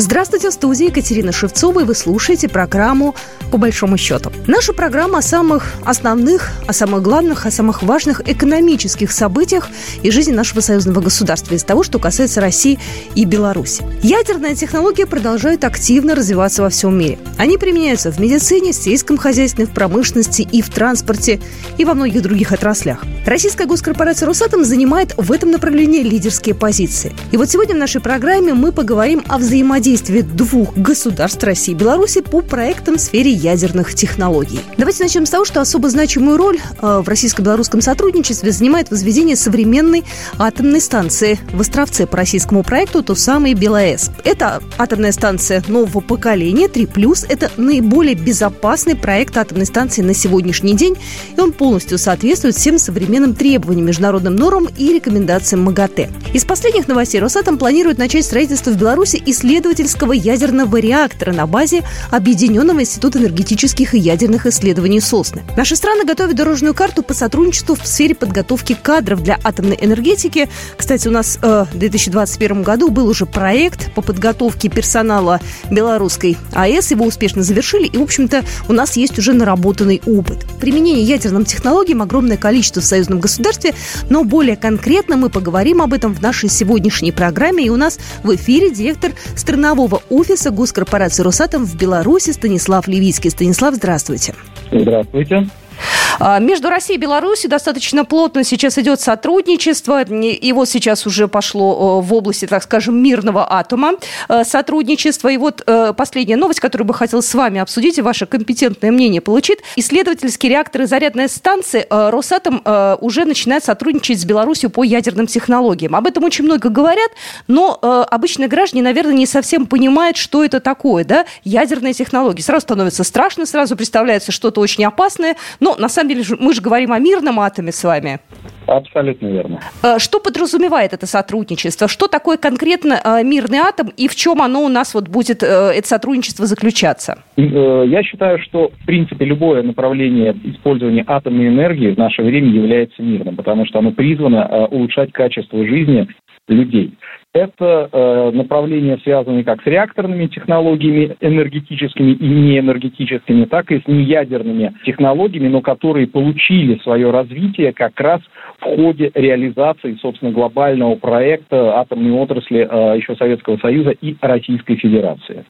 Здравствуйте, в студии Екатерина Шевцова, и вы слушаете программу «По большому счету». Наша программа о самых основных, о самых главных, о самых важных экономических событиях и жизни нашего союзного государства из того, что касается России и Беларуси. Ядерная технология продолжает активно развиваться во всем мире. Они применяются в медицине, сельском хозяйстве, в промышленности и в транспорте и во многих других отраслях. Российская госкорпорация «Росатом» занимает в этом направлении лидерские позиции. И вот сегодня в нашей программе мы поговорим о взаимодействии взаимодействие двух государств России и Беларуси по проектам в сфере ядерных технологий. Давайте начнем с того, что особо значимую роль э, в российско-белорусском сотрудничестве занимает возведение современной атомной станции в Островце по российскому проекту то самый БелАЭС. Это атомная станция нового поколения 3+, это наиболее безопасный проект атомной станции на сегодняшний день, и он полностью соответствует всем современным требованиям, международным нормам и рекомендациям МАГАТЭ. Из последних новостей Росатом планирует начать строительство в Беларуси исследовать исследовательского ядерного реактора на базе Объединенного института энергетических и ядерных исследований «Сосны». Наши страны готовят дорожную карту по сотрудничеству в сфере подготовки кадров для атомной энергетики. Кстати, у нас э, в 2021 году был уже проект по подготовке персонала белорусской АЭС. Его успешно завершили, и, в общем-то, у нас есть уже наработанный опыт. Применение ядерным технологиям огромное количество в союзном государстве, но более конкретно мы поговорим об этом в нашей сегодняшней программе. И у нас в эфире директор страны странового офиса госкорпорации «Росатом» в Беларуси Станислав Левицкий. Станислав, здравствуйте. Здравствуйте. А, между Россией и Беларусью достаточно плотно сейчас идет сотрудничество. И вот сейчас уже пошло в области, так скажем, мирного атома э, сотрудничество. И вот э, последняя новость, которую бы хотел с вами обсудить и ваше компетентное мнение получить. Исследовательские реакторы зарядной станции э, Росатом уже начинает сотрудничать с Беларусью по ядерным технологиям. Об этом очень много говорят, но обычные граждане, наверное, не совсем понимают, что это такое, да, ядерные технологии. Сразу становится страшно, сразу представляется что-то очень опасное, но на самом деле мы же говорим о мирном атоме с вами. Абсолютно верно. Э, что подразумевает это сотрудничество? Что такое конкретно э, мирный атом и в чем оно у нас вот будет, э, это сотрудничество, заключаться? Я считаю, что, в принципе, любое направление использования атомной энергии в наше время является мирным, потому что оно призвано улучшать качество жизни людей. Это э, направления, связанные как с реакторными технологиями энергетическими и неэнергетическими, так и с неядерными технологиями, но которые получили свое развитие как раз в ходе реализации, собственно, глобального проекта атомной отрасли э, еще Советского Союза и Российской Федерации.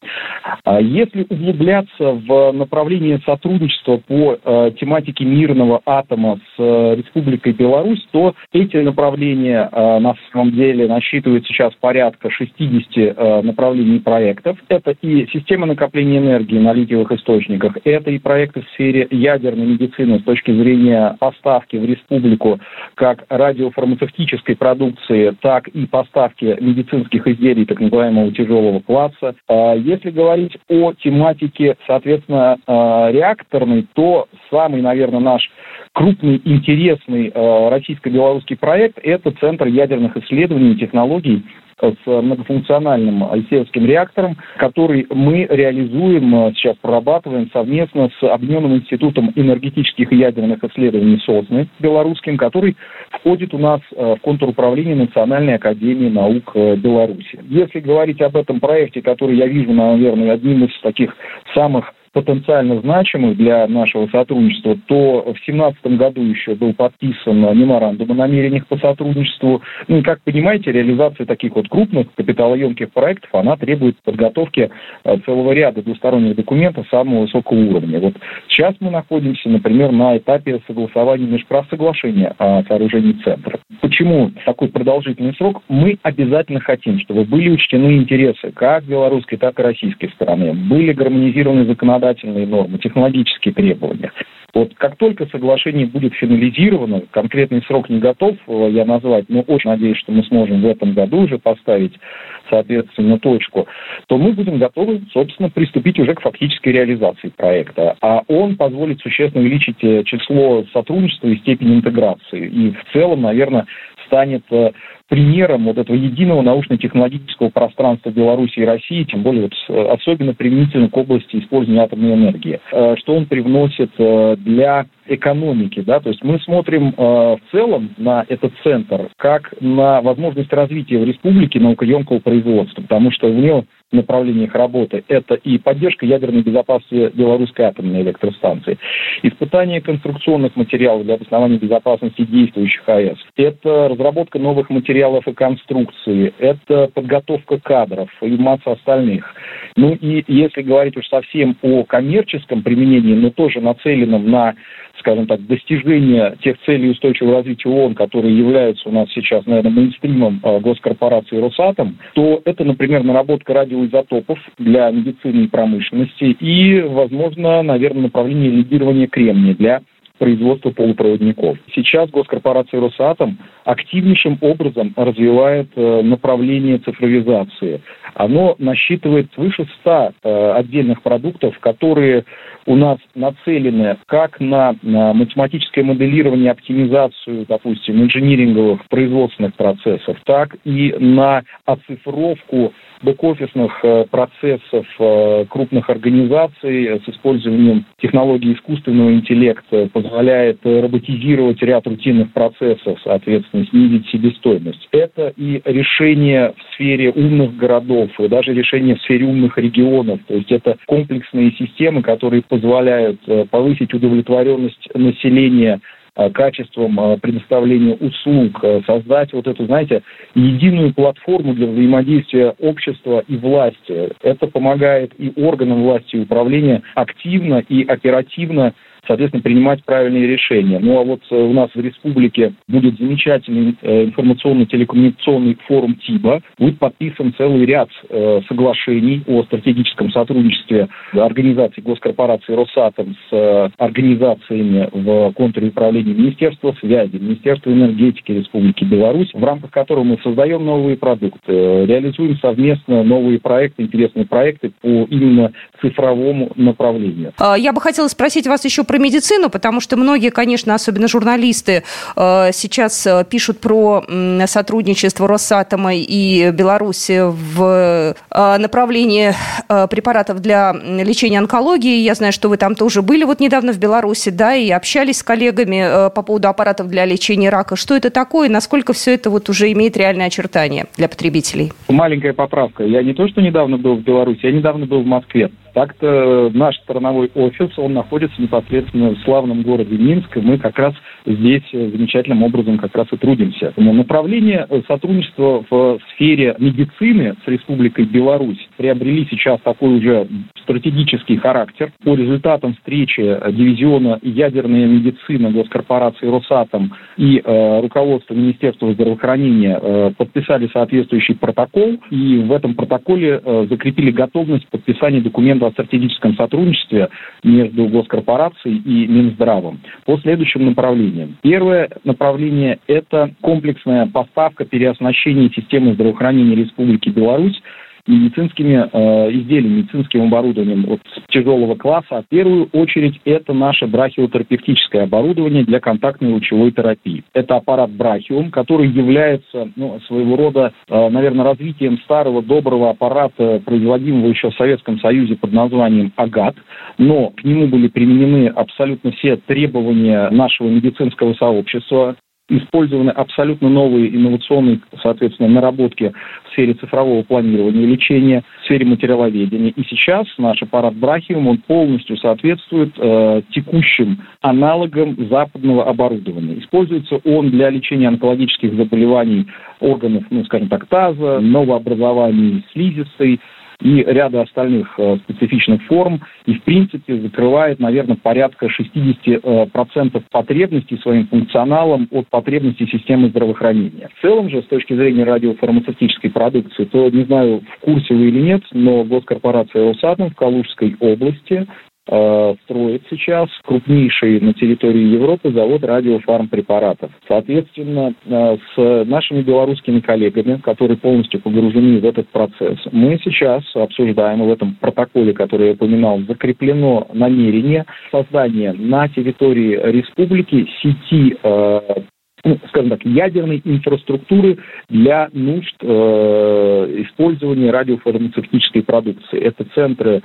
А если углубляться в направление сотрудничества по э, тематике мирного атома с э, Республикой Беларусь, то эти направления э, на самом деле насчитывают сейчас порядка 60 э, направлений проектов. Это и система накопления энергии на литиевых источниках, это и проекты в сфере ядерной медицины с точки зрения поставки в республику как радиофармацевтической продукции, так и поставки медицинских изделий так называемого тяжелого класса. А если говорить о тематике, соответственно, э, реакторной, то самый, наверное, наш крупный, интересный э, российско-белорусский проект – это Центр ядерных исследований и технологий с многофункциональным Альсеевским реактором, который мы реализуем, э, сейчас прорабатываем совместно с Объединенным институтом энергетических и ядерных исследований СОСНы белорусским, который входит у нас э, в контур управления Национальной академии наук э, Беларуси. Если говорить об этом проекте, который я вижу, наверное, одним из таких самых потенциально значимых для нашего сотрудничества, то в 2017 году еще был подписан меморандум о намерениях по сотрудничеству. Ну и, как понимаете, реализация таких вот крупных капиталоемких проектов, она требует подготовки э, целого ряда двусторонних документов самого высокого уровня. Вот сейчас мы находимся, например, на этапе согласования межправсоглашения о сооружении центра. Почему такой продолжительный срок? Мы обязательно хотим, чтобы были учтены интересы как белорусской, так и российской стороны, были гармонизированы законодательства законодательные нормы, технологические требования. Вот как только соглашение будет финализировано, конкретный срок не готов э, я назвать, но очень надеюсь, что мы сможем в этом году уже поставить, соответственно, точку, то мы будем готовы, собственно, приступить уже к фактической реализации проекта. А он позволит существенно увеличить э, число сотрудничества и степень интеграции. И в целом, наверное, станет э, примером вот этого единого научно-технологического пространства Беларуси и России, тем более вот э, особенно применительно к области использования атомной энергии. Э, что он привносит э, для экономики, да, то есть мы смотрим в целом на этот центр как на возможность развития в республике наукоемкого производства, потому что в него направлениях работы. Это и поддержка ядерной безопасности белорусской атомной электростанции, испытание конструкционных материалов для обоснования безопасности действующих АЭС, это разработка новых материалов и конструкции, это подготовка кадров и масса остальных. Ну и если говорить уж совсем о коммерческом применении, но тоже нацеленном на скажем так, достижения тех целей устойчивого развития ООН, которые являются у нас сейчас, наверное, мейнстримом э, госкорпорации Росатом, то это, например, наработка радиоизотопов для медицины и промышленности и, возможно, наверное, направление лидирования кремния для производства полупроводников. Сейчас госкорпорация Росатом активнейшим образом развивает э, направление цифровизации. Оно насчитывает свыше 100 э, отдельных продуктов, которые у нас нацелены как на, математическое моделирование, оптимизацию, допустим, инжиниринговых производственных процессов, так и на оцифровку бэк-офисных э, процессов э, крупных организаций с использованием технологий искусственного интеллекта позволяет роботизировать ряд рутинных процессов, соответственно, снизить себестоимость. Это и решение в сфере умных городов, и даже решение в сфере умных регионов. То есть это комплексные системы, которые позволяют э, повысить удовлетворенность населения э, качеством э, предоставления услуг, создать вот эту, знаете, единую платформу для взаимодействия общества и власти. Это помогает и органам власти и управления активно и оперативно соответственно, принимать правильные решения. Ну а вот э, у нас в республике будет замечательный э, информационно-телекоммуникационный форум ТИБА. Будет подписан целый ряд э, соглашений о стратегическом сотрудничестве организаций госкорпорации Росатом с организациями в контуре управления Министерства связи, Министерства энергетики Республики Беларусь, в рамках которого мы создаем новые продукты, реализуем совместно новые проекты, интересные проекты по именно цифровому направлению. А, я бы хотела спросить вас еще про медицину, потому что многие, конечно, особенно журналисты, э, сейчас э, пишут про сотрудничество Росатома и Беларуси в э, направлении препаратов для лечения онкологии. Я знаю, что вы там тоже были вот недавно в Беларуси, да, и общались с коллегами по поводу аппаратов для лечения рака. Что это такое? Насколько все это вот уже имеет реальное очертание для потребителей? Маленькая поправка. Я не то, что недавно был в Беларуси, я недавно был в Москве. Так-то наш страновой офис, он находится непосредственно в славном городе Минск, и мы как раз здесь замечательным образом как раз и трудимся. Но направление сотрудничества в сфере медицины с Республикой Беларусь приобрели сейчас такой уже стратегический характер. По результатам встречи дивизиона ядерная медицина госкорпорации Росатом и э, руководство Министерства здравоохранения э, подписали соответствующий протокол, и в этом протоколе э, закрепили готовность подписания документа о стратегическом сотрудничестве между госкорпорацией и Минздравом по следующим направлениям. Первое направление – это комплексная поставка переоснащения системы здравоохранения Республики Беларусь медицинскими э, изделиями, медицинским оборудованием вот, тяжелого класса. В первую очередь это наше брахиотерапевтическое оборудование для контактной лучевой терапии. Это аппарат Брахиум, который является ну, своего рода, э, наверное, развитием старого доброго аппарата, производимого еще в Советском Союзе под названием АГАТ, но к нему были применены абсолютно все требования нашего медицинского сообщества, использованы абсолютно новые инновационные, соответственно, наработки в сфере цифрового планирования лечения, в сфере материаловедения. И сейчас наш аппарат Брахиум, он полностью соответствует э, текущим аналогам западного оборудования. Используется он для лечения онкологических заболеваний органов, ну, скажем так, таза, новообразований слизистой, и ряда остальных э, специфичных форм, и в принципе закрывает, наверное, порядка 60% э, потребностей своим функционалом от потребностей системы здравоохранения. В целом же, с точки зрения радиофармацевтической продукции, то не знаю, в курсе вы или нет, но госкорпорация Росатом в Калужской области Э, строит сейчас крупнейший на территории Европы завод радиофармпрепаратов. Соответственно, э, с нашими белорусскими коллегами, которые полностью погружены в этот процесс, мы сейчас обсуждаем в этом протоколе, который я упоминал, закреплено намерение создания на территории республики сети э, ну, скажем так, ядерной инфраструктуры для нужд э, использования радиофармацевтической продукции. Это центры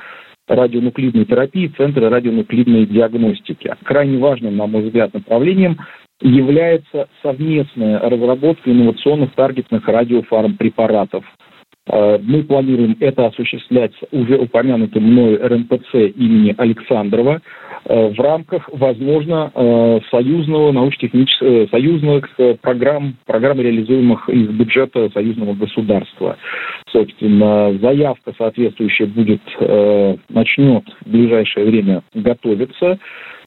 радионуклидной терапии, центры радионуклидной диагностики. Крайне важным, на мой взгляд, направлением является совместная разработка инновационных таргетных радиофармпрепаратов. Э, мы планируем это осуществлять уже упомянутым мной РНПЦ имени Александрова э, в рамках, возможно, э, союзного научно-технического, союзных программ, программ, реализуемых из бюджета союзного государства. Собственно, заявка соответствующая будет, начнет в ближайшее время готовиться.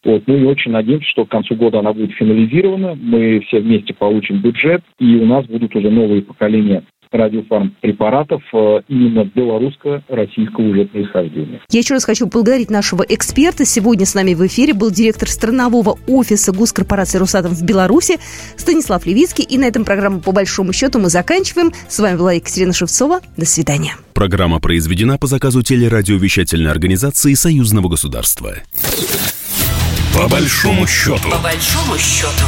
Вот. Ну и очень надеемся, что к концу года она будет финализирована, мы все вместе получим бюджет, и у нас будут уже новые поколения радиофармпрепаратов э, именно белорусско-российского уже происхождения. Я еще раз хочу поблагодарить нашего эксперта. Сегодня с нами в эфире был директор странового офиса госкорпорации «Росатом» в Беларуси Станислав Левицкий. И на этом программу по большому счету мы заканчиваем. С вами была Екатерина Шевцова. До свидания. Программа произведена по заказу телерадиовещательной организации Союзного государства. По большому счету. По большому счету.